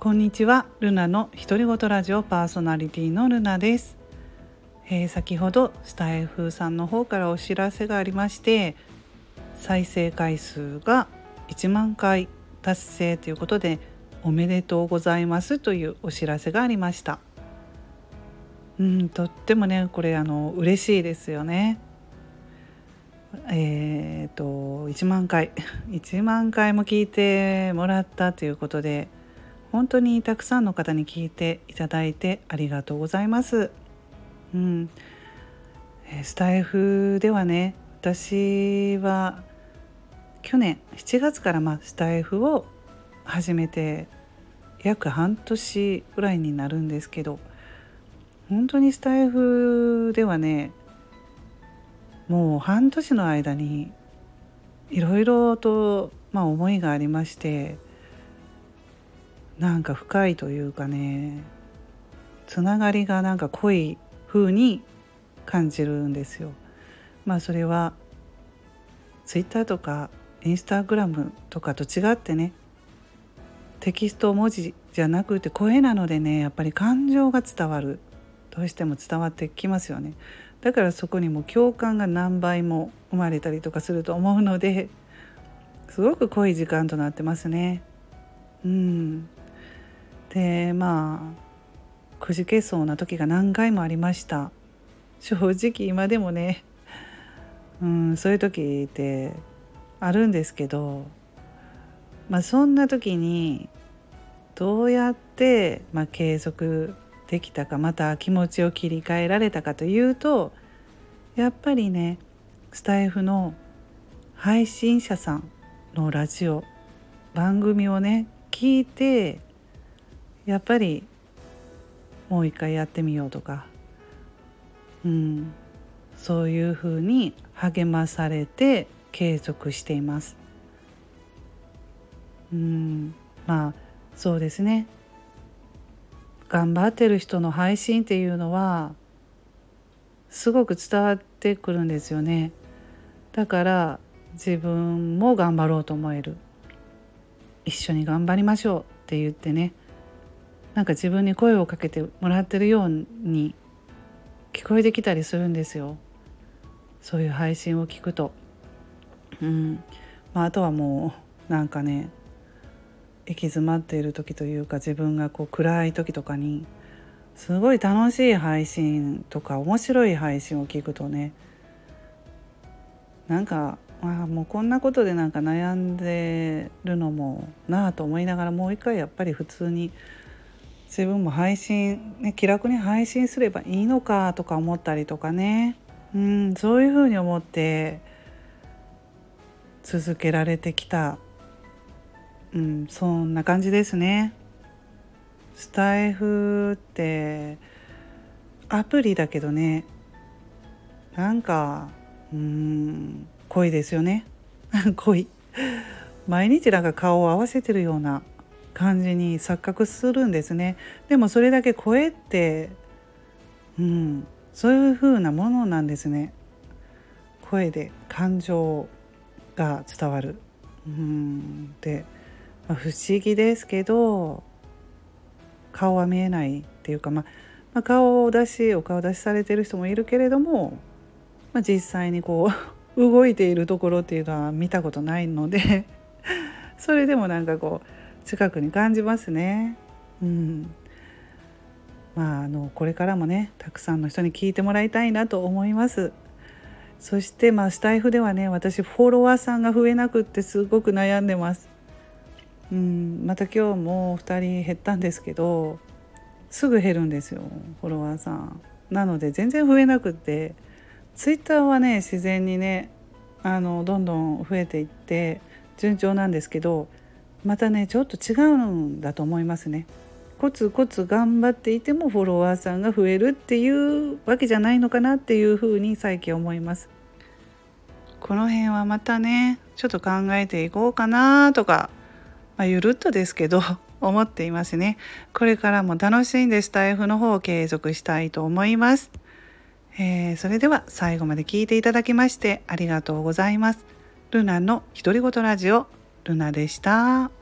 こんにちは。ルナの独り言ラジオパーソナリティのルナです、えー、先ほどスタイフさんの方からお知らせがありまして再生回数が1万回達成ということでおめでとうございますというお知らせがありました。うんとってもねこれあの嬉しいですよね。えーと、と1万回。1万回も聞いてもらったということで本当にたくさんの方に聞いていただいてありがとうございます。うん、スタイフではね私は去年7月からまあスタイフを始めて約半年ぐらいになるんですけど本当にスタイフではねもう半年の間にいろいろと、まあ、思いがありましてなんか深いというかねつながりがなんか濃い風に感じるんですよ。まあそれはツイッターとかインスタグラムとかと違ってねテキスト文字じゃなくて声なのでねやっぱり感情が伝わる。どうしても伝わってきますよね。だからそこにも共感が何倍も生まれたりとかすると思うのですごく濃い時間となってますね。うん。でまあくじけそうな時が何回もありました。正直今でもねうんそういう時ってあるんですけどまあそんな時にどうやって、まあ、継続できたかまた気持ちを切り替えられたかというとやっぱりねスタイフの配信者さんのラジオ番組をね聞いてやっぱりもう一回やってみようとか、うん、そういうふうに励まされて継続しています。うん。まあそうですね。頑張ってる人の配信っていうのはすごく伝わってくるんですよね。だから自分も頑張ろうと思える。一緒に頑張りましょうって言ってね。なんか自分に声をかけてもらってるように聞こえてきたりするんですよそういう配信を聞くと。うんまあ、あとはもうなんかね行き詰まっている時というか自分がこう暗い時とかにすごい楽しい配信とか面白い配信を聞くとねなんかあもうこんなことでなんか悩んでるのもなあと思いながらもう一回やっぱり普通に自分も配信、ね、気楽に配信すればいいのかとか思ったりとかね、うん、そういうふうに思って続けられてきた、うん、そんな感じですね。スタイフってアプリだけどねなんかうん濃いですよね。濃い。毎日なんか顔を合わせてるような感じに錯覚するんですね。でもそれだけ声ってうんそういう風なものなんですね。声で感情が伝わる。うんで、まあ、不思議ですけど顔は見えないっていうか、まあ、まあ、顔出しお顔出しされてる人もいるけれども、まあ、実際にこう 動いているところっていうのは見たことないのでそれでもなんかこう近くに感じますね。うん、まああのこれからもねたくさんの人に聞いてもらいたいなと思います。そしてまあスタイフではね私フォロワーさんが増えなくってすごく悩んでます。うん、また今日も2人減ったんですけどすぐ減るんですよフォロワーさん。なので全然増えなくってツイッターはね自然にねあのどんどん増えていって順調なんですけどまたねちょっと違うんだと思いますね。コツコツ頑張っていてもフォロワーさんが増えるっていうわけじゃないのかなっていうふうに最近思います。この辺はまたねちょっと考えていこうかなとか、まあ、ゆるっとですけど 思っていますね。これからも楽しんでスタイフの方を継続したいと思います。えー、それでは最後まで聞いていただきましてありがとうございます。ルナの独り言ラジオルナでした。